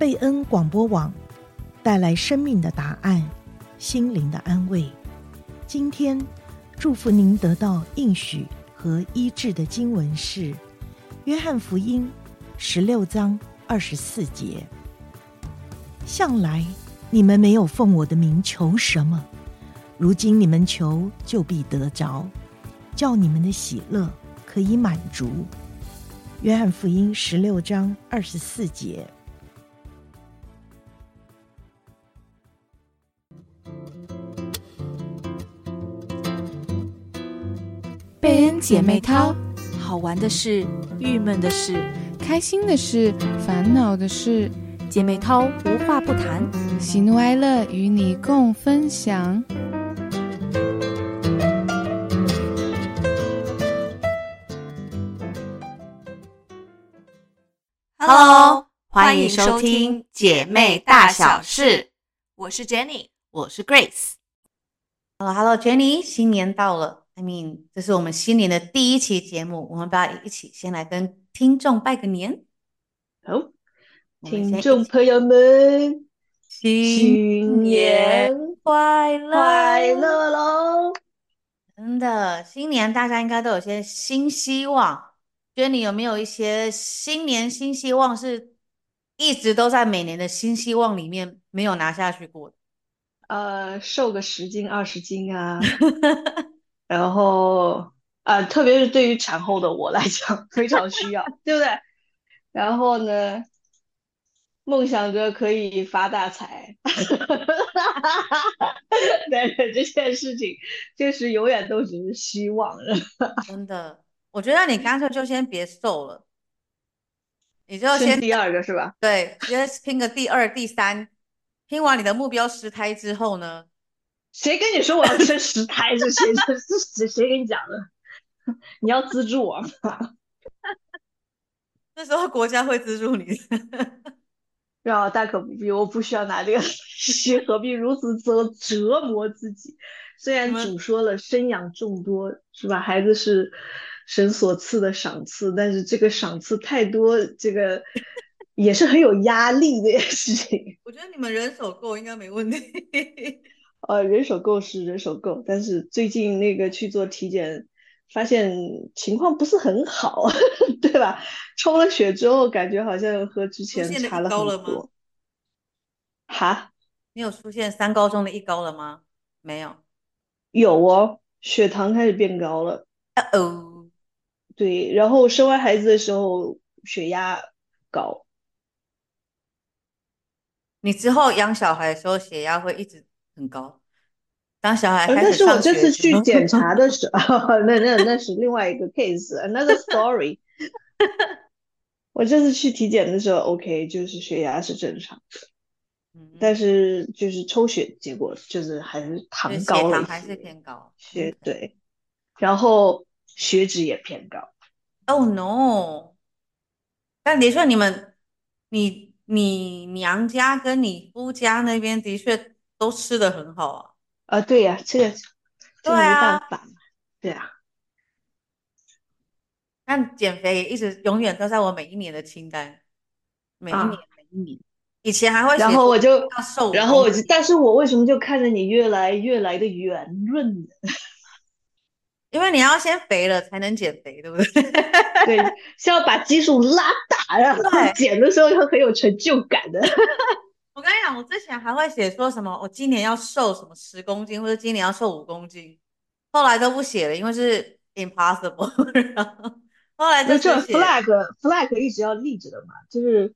贝恩广播网带来生命的答案，心灵的安慰。今天祝福您得到应许和医治的经文是《约翰福音》十六章二十四节。向来你们没有奉我的名求什么，如今你们求就必得着，叫你们的喜乐可以满足。约翰福音十六章二十四节。姐妹淘，好玩的事、郁闷的事、开心的事、烦恼的事，姐妹淘无话不谈，喜怒哀乐与你共分享。Hello，欢迎收听姐妹大小事。我是 Jenny，我是 Grace。Hello，Hello，Jenny，新年到了，I mean，这是我们新年的第一期节目，我们不要一起先来跟听众拜个年。好，听众朋友们，新年快乐，快乐喽！真的，新年大家应该都有些新希望。觉得你有没有一些新年新希望，是一直都在每年的新希望里面没有拿下去过的？呃，瘦个十斤二十斤啊，然后啊，特别是对于产后的我来讲，非常需要，对不对？然后呢，梦想着可以发大财，但是这件事情就是永远都只是希望了，真的。我觉得你干脆就先别瘦了，你就先第二个是吧？对，先拼个第二、第三，拼完你的目标十胎之后呢？谁跟你说我要生十胎？是谁？是谁？谁跟你讲的？你要资助我吗？那时候国家会资助你。要大可不必，我不需要拿这个，何必如此折折磨自己？虽然主说了生养众多，是吧？孩子是。神所赐的赏赐，但是这个赏赐太多，这个也是很有压力的事情。我觉得你们人手够应该没问题。呃，人手够是人手够，但是最近那个去做体检，发现情况不是很好，对吧？抽了血之后，感觉好像和之前差了很多。哈？你有出现三高中的一高了吗？没有。有哦，血糖开始变高了。哦哦。对，然后生完孩子的时候血压高。你之后养小孩的时候血压会一直很高。当小孩开始上学，但是我这次去检查的时 候，那那那是另外一个 case，another story。我这次去体检的时候，OK，就是血压是正常的，嗯，但是就是抽血结果就是还是糖高了，血糖还是偏高。血对，然后。血脂也偏高，Oh no！但的确，你们，你你娘家跟你夫家那边的确都吃的很好啊。啊，对呀、啊，这个 这个没办法，对啊。但减肥也一直永远都在我每一年的清单，每一年、啊、每一年。以前还会，然后我就瘦，然后我就，但是我为什么就看着你越来越来的圆润呢？因为你要先肥了才能减肥，对不对？对，是要把基数拉大，然后减的时候又很有成就感的。我跟你讲，我之前还会写说什么，我今年要瘦什么十公斤，或者今年要瘦五公斤，后来都不写了，因为是 impossible。然后后来就这 flag flag 一直要立着的嘛，就是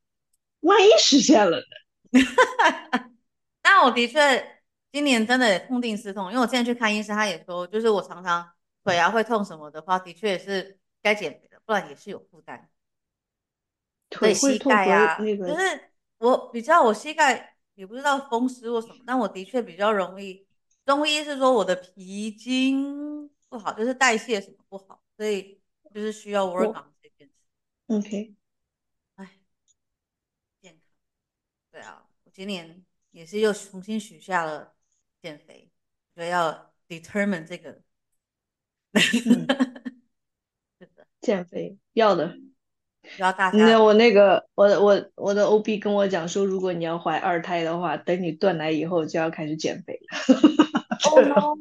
万一实现了呢？但我的确今年真的痛定思痛，因为我之前去看医生，他也说，就是我常常。腿啊会痛什么的话，的确也是该减肥的，不然也是有负担。腿会痛，膝盖啊，那个就是我比较，我膝盖也不知道风湿或什么，但我的确比较容易。中医是说我的脾经不好，就是代谢什么不好，所以就是需要 work on 这件事。OK，哎，健康，对啊，我今年也是又重新许下了减肥，所以要 determine 这个。嗯、减肥要的，要大家。那我那个，我我我的 OB 跟我讲说，如果你要怀二胎的话，等你断奶以后就要开始减肥了。哦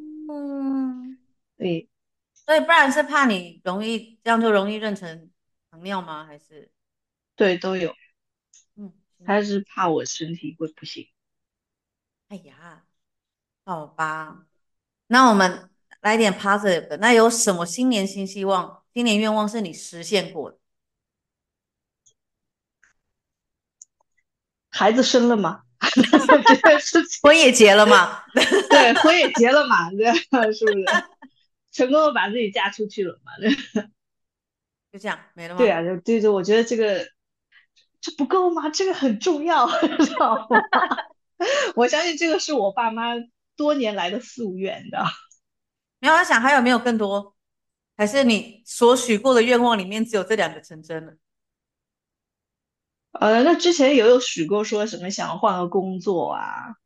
对，所以不然是怕你容易这样就容易妊娠糖尿吗？还是？对，都有。嗯，他是怕我身体会不行。哎呀，好吧，那我们来点 positive 的。那有什么新年新希望？新年愿望是你实现过的？孩子生了吗？婚也结了吗？对，婚也结了嘛？对，是不是？成功的把自己嫁出去了嘛？对就这样没了吗？对啊，就对对，我觉得这个这不够吗？这个很重要，知道吗？我相信这个是我爸妈多年来的夙愿的。没有，我想还有没有更多？还是你所许过的愿望里面只有这两个成真了？呃，那之前也有许过说什么想要换个工作啊，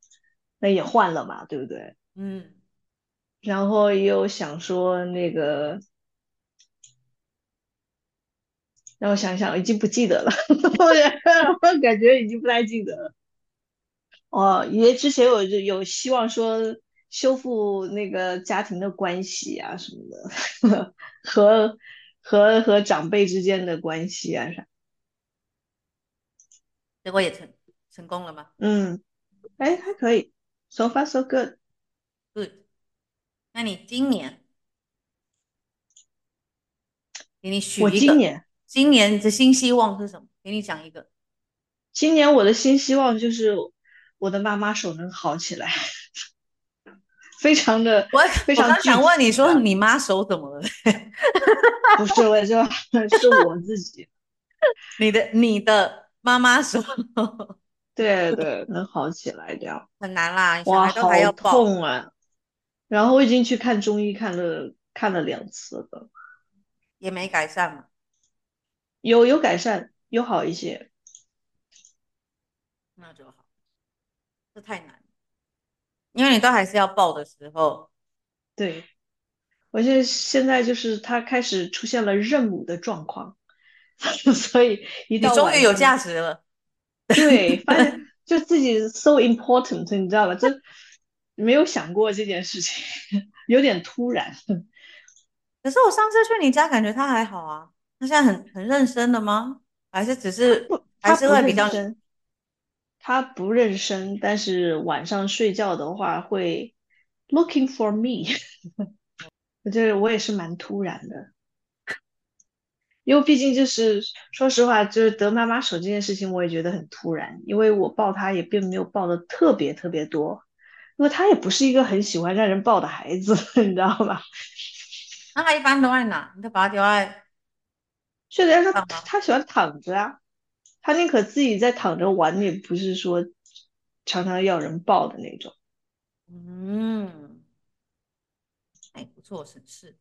那也换了嘛，对不对？嗯。然后也有想说那个，让我想想，已经不记得了，我感觉已经不太记得了。哦，也之前有有希望说修复那个家庭的关系啊什么的，和和和长辈之间的关系啊啥。结果也成成功了吗？嗯，哎，还可以，so far so good，good。那你今年给你许一个，我今年今年的新希望是什么？给你讲一个。今年我的新希望就是我的妈妈手能好起来，非常的，我非常我想问你说你妈手怎么了？不是，我就 是我自己，你的你的。妈妈说：“对 对，能好起来这样很难啦，哇，小孩都还要痛啊！然后我已经去看中医，看了看了两次了，也没改善嘛。有有改善，有好一些，那就好。这太难，因为你都还是要抱的时候。对，我现在现在就是他开始出现了认母的状况。” 所以一到，你终于有价值了。对，发现就自己 so important，你知道吧？就没有想过这件事情，有点突然。可是我上次去你家，感觉他还好啊。他现在很很认生的吗？还是只是不还是会比较生？他不认生，但是晚上睡觉的话会 looking for me。我觉得我也是蛮突然的。因为毕竟就是说实话，就是得妈妈手这件事情，我也觉得很突然。因为我抱他也并没有抱的特别特别多，因为他也不是一个很喜欢让人抱的孩子，你知道吧？那他一般都爱哪？你就把他丢在睡在他，他喜欢躺着啊，他宁可自己在躺着玩，也不是说常常要人抱的那种。嗯，哎，不错，省事。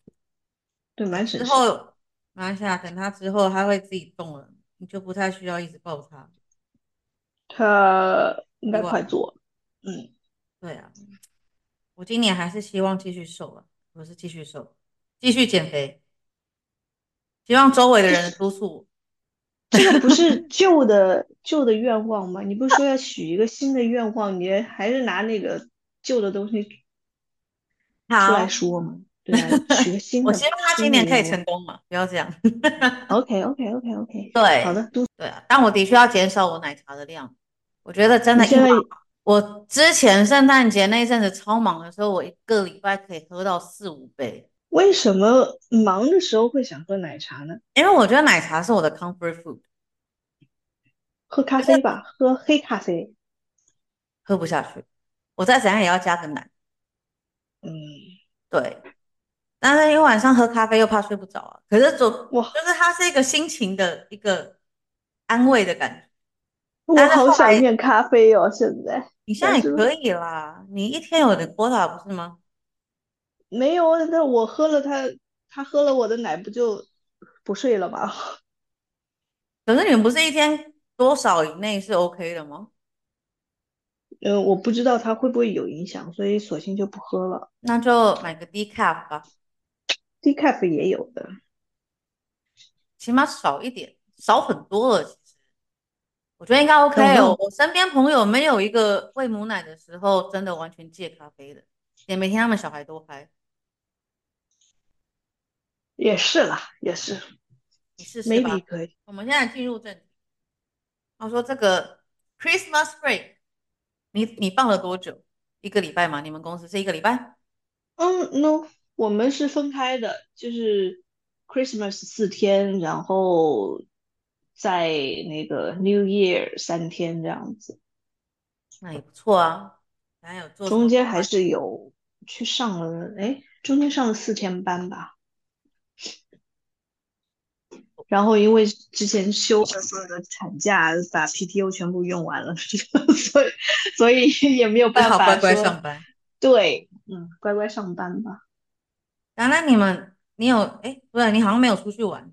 对，蛮省事。马下，等他之后他会自己动了，你就不太需要一直抱他。他应该快做，嗯，对啊，我今年还是希望继续瘦啊，我是继续瘦，继续减肥，希望周围的人督促我。这个不是 旧的旧的愿望吗？你不是说要许一个新的愿望，你还是拿那个旧的东西出来说吗？我希望他今年可以成功嘛，不要这样。OK OK OK OK。对，好的，对啊，但我的确要减少我奶茶的量。我觉得真的，因为我之前圣诞节那一阵子超忙的时候，我一个礼拜可以喝到四五杯。为什么忙的时候会想喝奶茶呢？因为我觉得奶茶是我的 comfort food。喝咖啡吧，喝黑咖啡。喝不下去，我再怎样也要加个奶。嗯，对。但是因为晚上喝咖啡又怕睡不着啊，可是总哇，就是它是一个心情的一个安慰的感觉。我好想念咖啡哦，现在。你现在也可以啦，你一天有点 quota 不是吗？没有，那我喝了他，他喝了我的奶，不就不睡了吗？可是你们不是一天多少以内是 OK 的吗？呃，我不知道它会不会有影响，所以索性就不喝了。那就买个 decaf 吧。Decaf 也有的，起码少一点，少很多了。其实我觉得应该 OK 哦。我身边朋友没有一个喂母奶的时候真的完全戒咖啡的，也没听他们小孩都开。也是啦，也是。你试试吧。Maybe 可以。我们现在进入正题。他说这个 Christmas break，你你放了多久？一个礼拜吗？你们公司是一个礼拜？嗯，no，我们是分开的，就是 Christmas 四天，然后在那个 New Year 三天这样子。那也不错啊，还有做中间还是有去上了，哎，中间上了四天班吧。然后因为之前休了所有的产假，把 PTO 全部用完了，所以所以也没有办法乖乖上班。对，嗯，乖乖上班吧。原来你们，你有哎，不是，你好像没有出去玩。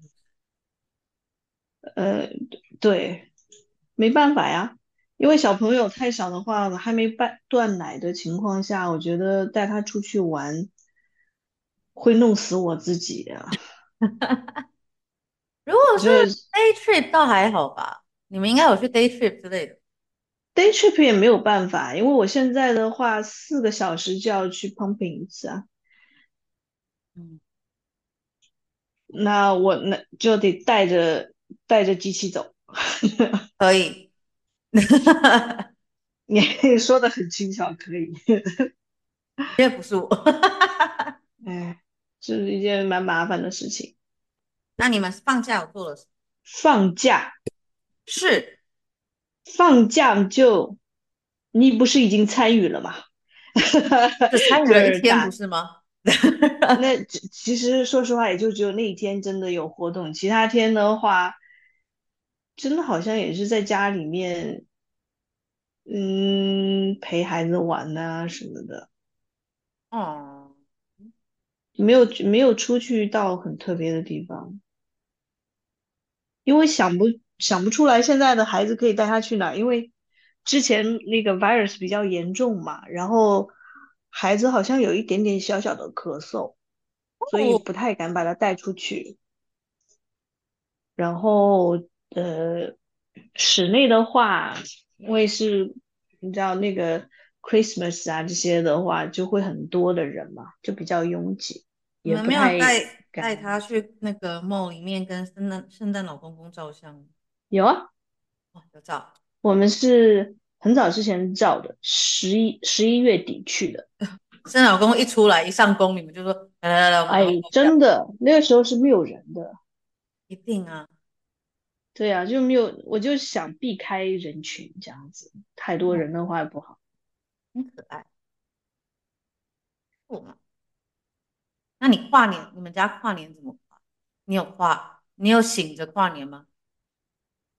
呃，对，没办法呀，因为小朋友太小的话，还没半断奶的情况下，我觉得带他出去玩会弄死我自己啊。如果是 day trip 倒还好吧，你们应该有去 day trip 之类的。day trip 也没有办法，因为我现在的话四个小时就要去 pumping 一次啊。嗯，那我那就得带着带着机器走。可以，你 说的很轻巧，可以。这不是我。哎，这是一件蛮麻烦的事情。那你们放假有做了什么？放假是放假就你不是已经参与了吗？只参与了一天不是吗？那其实说实话，也就只有那一天真的有活动，其他天的话，真的好像也是在家里面，嗯，陪孩子玩啊什么的。哦，没有没有出去到很特别的地方。因为想不想不出来现在的孩子可以带他去哪儿，因为之前那个 virus 比较严重嘛，然后孩子好像有一点点小小的咳嗽，所以不太敢把他带出去。然后呃，室内的话，因为是你知道那个 Christmas 啊这些的话，就会很多的人嘛，就比较拥挤。你们没有带带他去那个 mall 里面跟圣诞圣诞老公公照相？有啊，哦，有照。我们是很早之前照的，十一十一月底去的。圣诞老公公一出来一上工，你们就说来来来，哎，真的，那个时候是没有人的。一定啊。对啊，就没有，我就想避开人群这样子，太多人的话也不好。很可爱。我。那你跨年，你们家跨年怎么跨？你有跨？你有醒着跨年吗？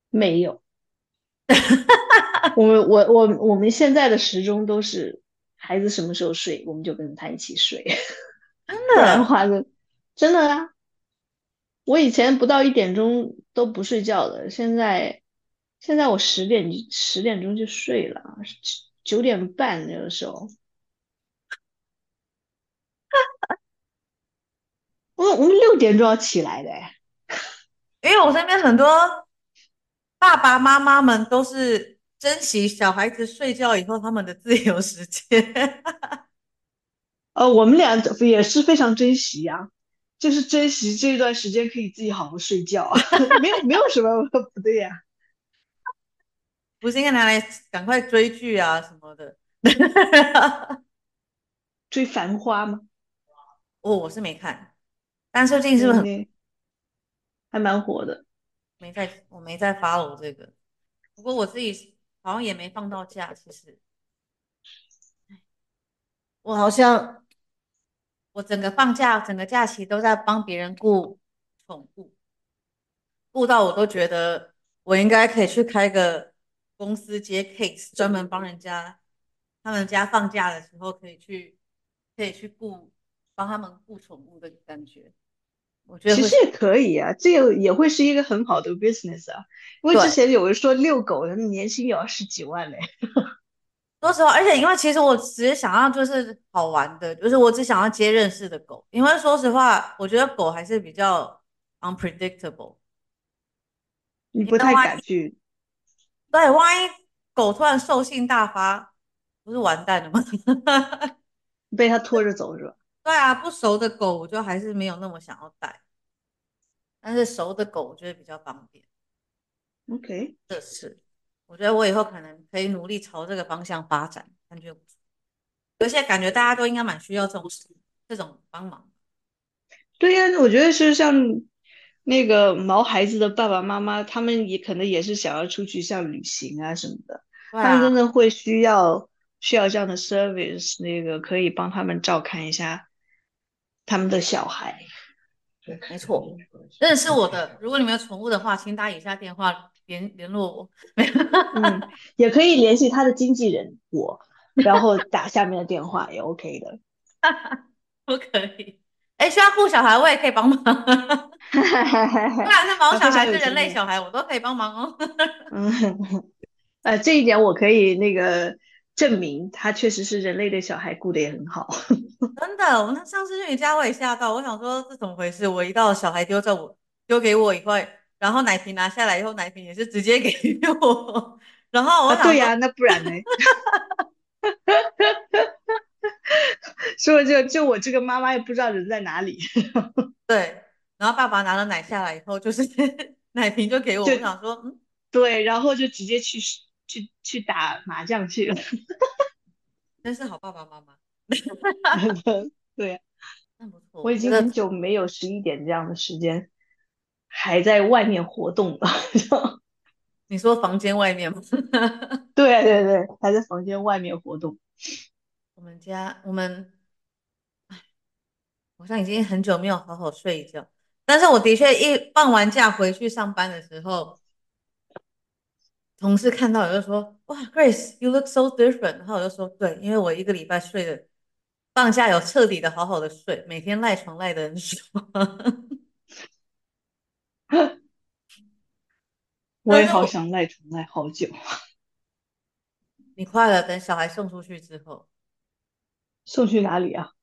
没有。我们我我我们现在的时钟都是孩子什么时候睡，我们就跟他一起睡。真的？不然的话就真的啊！我以前不到一点钟都不睡觉的，现在现在我十点十点钟就睡了，九点半那个时候。我我们六点钟要起来的，因为我身边很多爸爸妈妈们都是珍惜小孩子睡觉以后他们的自由时间。呃，我们俩也是非常珍惜呀、啊，就是珍惜这段时间可以自己好好睡觉，没有没有什么 不对呀、啊。不是应该拿来赶快追剧啊什么的？追《繁花》吗？哦，我是没看。但最近是不是很、嗯、还蛮火的？没在，我没在 follow 这个。不过我自己好像也没放到假，其实。我好像我整个放假，整个假期都在帮别人顾宠物，顾到我都觉得我应该可以去开个公司接 case，专门帮人家他们家放假的时候可以去可以去雇帮他们雇宠物的感觉。我觉得其实也可以啊，这个也会是一个很好的 business 啊。因为之前有人说遛狗的年薪也要十几万嘞。说实话，而且因为其实我只是想要就是好玩的，就是我只想要接认识的狗。因为说实话，我觉得狗还是比较 unpredictable。你不太敢去。对，万一狗突然兽性大发，不是完蛋了吗？被他拖着走是吧？对啊，不熟的狗我就还是没有那么想要带，但是熟的狗我觉得比较方便。OK，这是我觉得我以后可能可以努力朝这个方向发展，感觉不错。而且感觉大家都应该蛮需要这种这种帮忙。对呀、啊，我觉得是像。那个毛孩子的爸爸妈妈，他们也可能也是想要出去像旅行啊什么的，啊、他们真的会需要需要这样的 service，那个可以帮他们照看一下他们的小孩。没错，认识我的，如果你们有宠物的话，请打以下电话联联络我。嗯，也可以联系他的经纪人我，然后打下面的电话也 OK 的。不可以。哎，需要顾小孩，我也可以帮忙。不管是毛小孩，是人类小孩，我都可以帮忙哦。嗯，呃，这一点我可以那个证明，他确实是人类的小孩，顾得也很好。真的，我那上次去你家，我也吓到，我想说是怎么回事？我一到小孩丢在我丢给我以后，然后奶瓶拿下来以后，奶瓶也是直接给 我。然后我对呀、啊，那不然呢？所以就就我这个妈妈也不知道人在哪里。对，然后爸爸拿了奶下来以后，就是 奶瓶就给我，我想说，嗯，对，然后就直接去去去打麻将去了。真是好爸爸妈妈。对，那不错。我已经很久没有十一点这样的时间，还在外面活动了。你说房间外面吗？对对对，还在房间外面活动。我们家我们，哎，好像已经很久没有好好睡一觉。但是我的确一放完假回去上班的时候，同事看到我就说：“哇，Grace，you look so different。”然后我就说：“对，因为我一个礼拜睡的，放假有彻底的好好的睡，每天赖床赖的很爽。”我也好想赖床赖好久。你快了，等小孩送出去之后。送去哪里啊？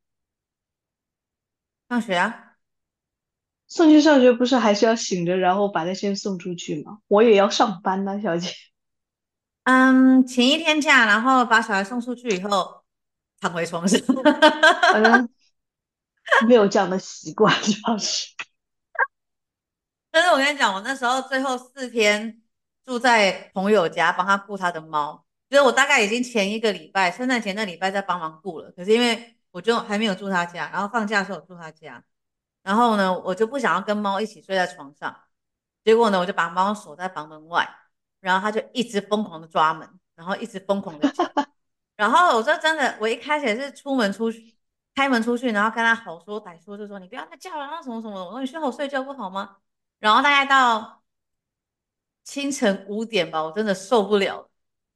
上学啊？送去上学不是还是要醒着，然后把他先送出去吗？我也要上班呢，小姐。嗯，请一天假，然后把小孩送出去以后，躺回床上。嗯，没有这样的习惯，主要是。但是我跟你讲，我那时候最后四天住在朋友家，帮他顾他的猫。所以我大概已经前一个礼拜，圣诞节那礼拜在帮忙顾了。可是因为我就还没有住他家，然后放假的时候我住他家，然后呢，我就不想要跟猫一起睡在床上。结果呢，我就把猫锁在房门外，然后他就一直疯狂的抓门，然后一直疯狂的叫。然后我说真的，我一开始是出门出去，开门出去，然后跟他好说歹说，就说你不要再叫了，然后什么什么的。我说你睡好睡觉不好吗？然后大概到清晨五点吧，我真的受不了。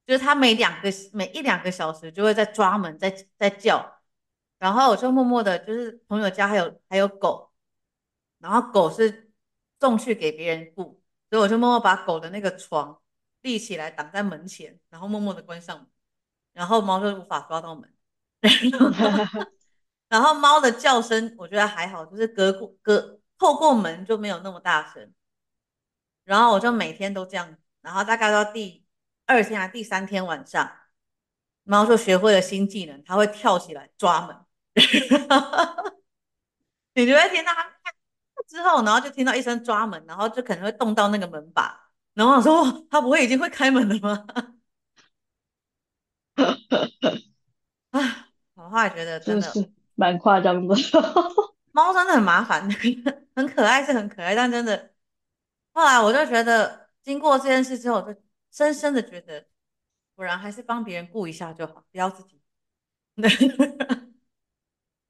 就是他每两个每一两个小时就会在抓门，在在叫，然后我就默默的，就是朋友家还有还有狗，然后狗是送去给别人顾，所以我就默默把狗的那个床立起来挡在门前，然后默默的关上门，然后猫就无法抓到门，然后猫的叫声我觉得还好，就是隔过隔透过门就没有那么大声，然后我就每天都这样，然后大概到第。二天啊，第三天晚上，猫就学会了新技能，它会跳起来抓门。你就会听到它之后，然后就听到一声抓门，然后就可能会动到那个门把。然后我说：“他不会已经会开门了吗？” 啊，我后来觉得真的是蛮夸张的。猫真的很麻烦，很可爱是很可爱，但真的，后来我就觉得，经过这件事之后，就。深深的觉得，果然还是帮别人顾一下就好，不要自己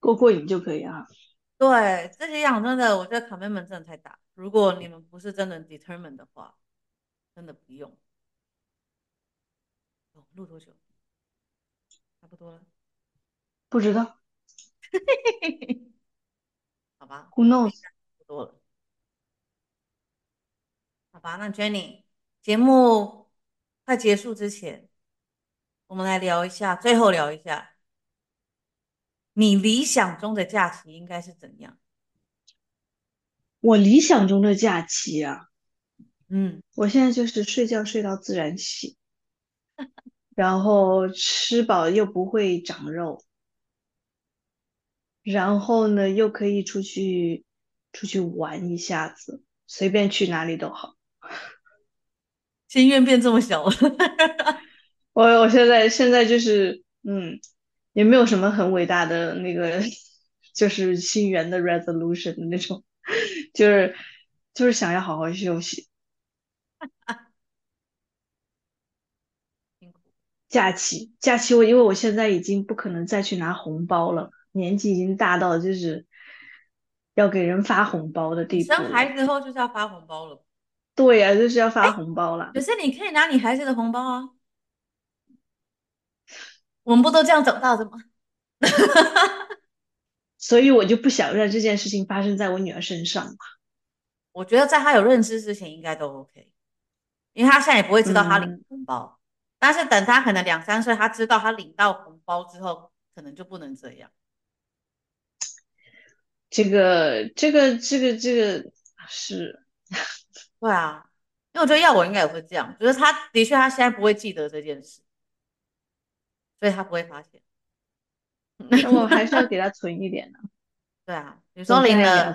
过过瘾就可以啊。对，自己养真的，我觉得 commitment 真的太大。如果你们不是真的 determined 的话，真的不用。哦，录多久？差不多了。不知道。好吧。Who knows？差不多了。好吧，那 Jenny 节目。快结束之前，我们来聊一下，最后聊一下，你理想中的假期应该是怎样？我理想中的假期啊，嗯，我现在就是睡觉睡到自然醒，然后吃饱又不会长肉，然后呢又可以出去出去玩一下子，随便去哪里都好。心愿变这么小了，我我现在现在就是嗯，也没有什么很伟大的那个，就是心愿的 resolution 的那种，就是就是想要好好休息。假期假期我因为我现在已经不可能再去拿红包了，年纪已经大到就是要给人发红包的地步。生孩子后就是要发红包了。对呀、啊，就是要发红包了。可是你可以拿你孩子的红包啊，我们不都这样长大的吗？所以我就不想让这件事情发生在我女儿身上嘛。我觉得在她有认知之前应该都 OK，因为她现在也不会知道她领红包。嗯、但是等他可能两三岁，他知道他领到红包之后，可能就不能这样。这个，这个，这个，这个是。对啊，因为我觉得要我应该也会这样，就是他的确他现在不会记得这件事，所以他不会发现。那我还是要给他存一点呢。对啊，比如说领了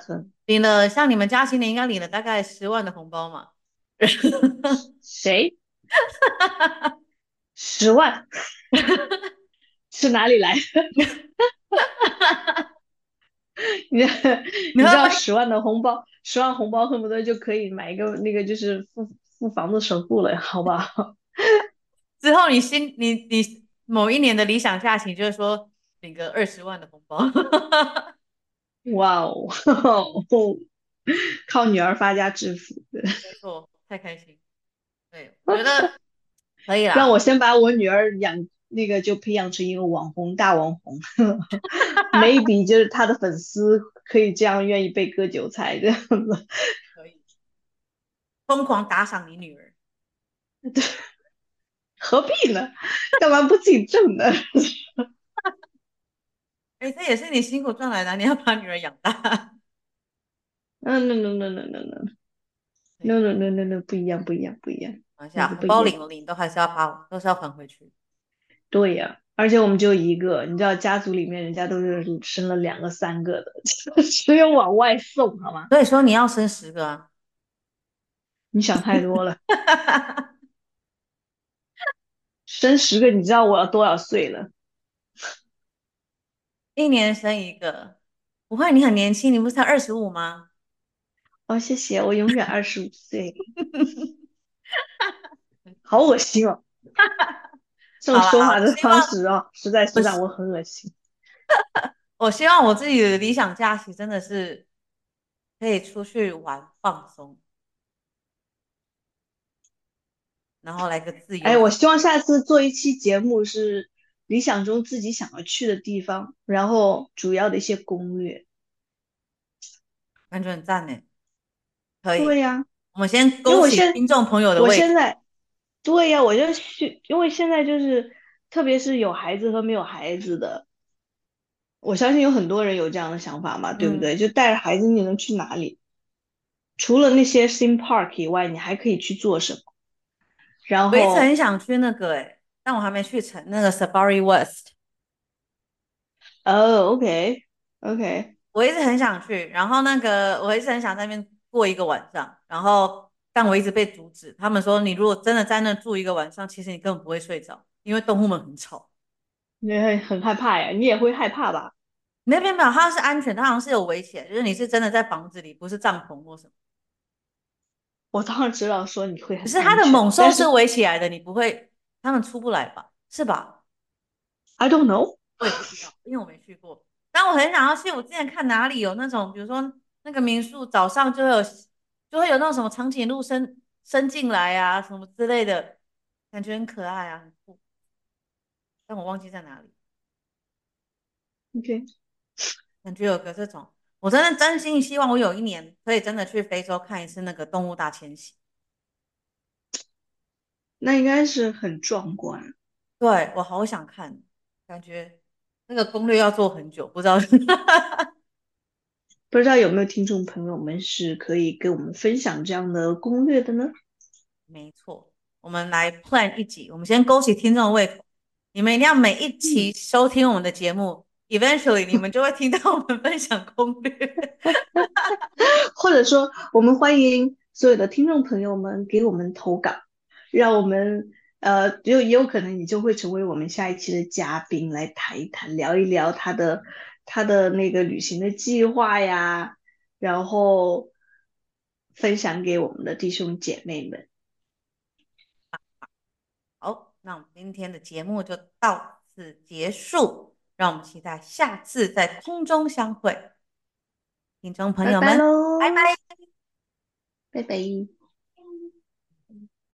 领了，像你们家今年应该领了大概十万的红包嘛？谁？十万？是哪里来的？你 你知道十万的红包，十万红包恨不得就可以买一个那个就是付付房子首付了，好不好？之后你心你你某一年的理想假期就是说领个二十万的红包，哇哦，靠女儿发家致富，没错，太开心，对，我觉得可以啦。让我先把我女儿养。那个就培养成一个网红大网红，maybe 就是她的粉丝可以这样愿意被割韭菜这样子，可以疯狂打赏你女儿，对，何必呢？干嘛不自己挣呢？哎、欸，这也是你辛苦赚来的，你要把女儿养大。嗯，no no no no no no no no no no no 不一样不一样不一样，等一下红包领了领都还是要发，都是要还回去。对呀，而且我们就一个，你知道家族里面人家都是生了两个、三个的，只有往外送，好吗？所以说你要生十个啊，你想太多了。生十个，你知道我要多少岁了？一年生一个，不会，你很年轻，你不是才二十五吗？哦，谢谢，我永远二十五岁。好恶心哦。这种说话的方式啊，实在是让我很恶心。我希望我自己的理想假期真的是可以出去玩放松，然后来个自由。哎，我希望下次做一期节目是理想中自己想要去的地方，然后主要的一些攻略，感觉很赞呢。可以。对呀、啊，我们先勾起听众朋友的。我现在。对呀，我就去，因为现在就是，特别是有孩子和没有孩子的，我相信有很多人有这样的想法嘛，对不对？嗯、就带着孩子，你能去哪里？除了那些 theme park 以外，你还可以去做什么？然后我一直很想去那个诶，但我还没去成那个 Safari West。哦，OK，OK，我一直很想去，然后那个我一直很想在那边过一个晚上，然后。但我一直被阻止，他们说，你如果真的在那住一个晚上，其实你根本不会睡着，因为动物们很吵。你会很害怕呀？你也会害怕吧？没有没有，它是安全，它好像是有围起来，就是你是真的在房子里，不是帐篷或什么。我当然知道说你会很，可是它的猛兽是围起来的，你不会，他们出不来吧？是吧？I don't know，我也不知道，因为我没去过。但我很想要去，我之前看哪里有那种，比如说那个民宿早上就会有。就会有那种什么长颈鹿伸伸进来啊，什么之类的，感觉很可爱啊，很酷。但我忘记在哪里。OK，感觉有个这种，我真的真心希望我有一年可以真的去非洲看一次那个动物大迁徙。那应该是很壮观。对，我好想看，感觉那个攻略要做很久，不知道。不知道有没有听众朋友们是可以给我们分享这样的攻略的呢？没错，我们来 plan 一集，我们先勾起听众的胃口。你们一定要每一期收听我们的节目，嗯，eventually 你们就会听到我们分享攻略。或者说，我们欢迎所有的听众朋友们给我们投稿，让我们呃，也也有可能你就会成为我们下一期的嘉宾，来谈一谈，聊一聊他的他的那个旅行的计划呀，然后分享给我们的弟兄姐妹们。好那我们今天的节目就到此结束，让我们期待下次在空中相会，听众朋友们，拜拜，拜拜。拜拜。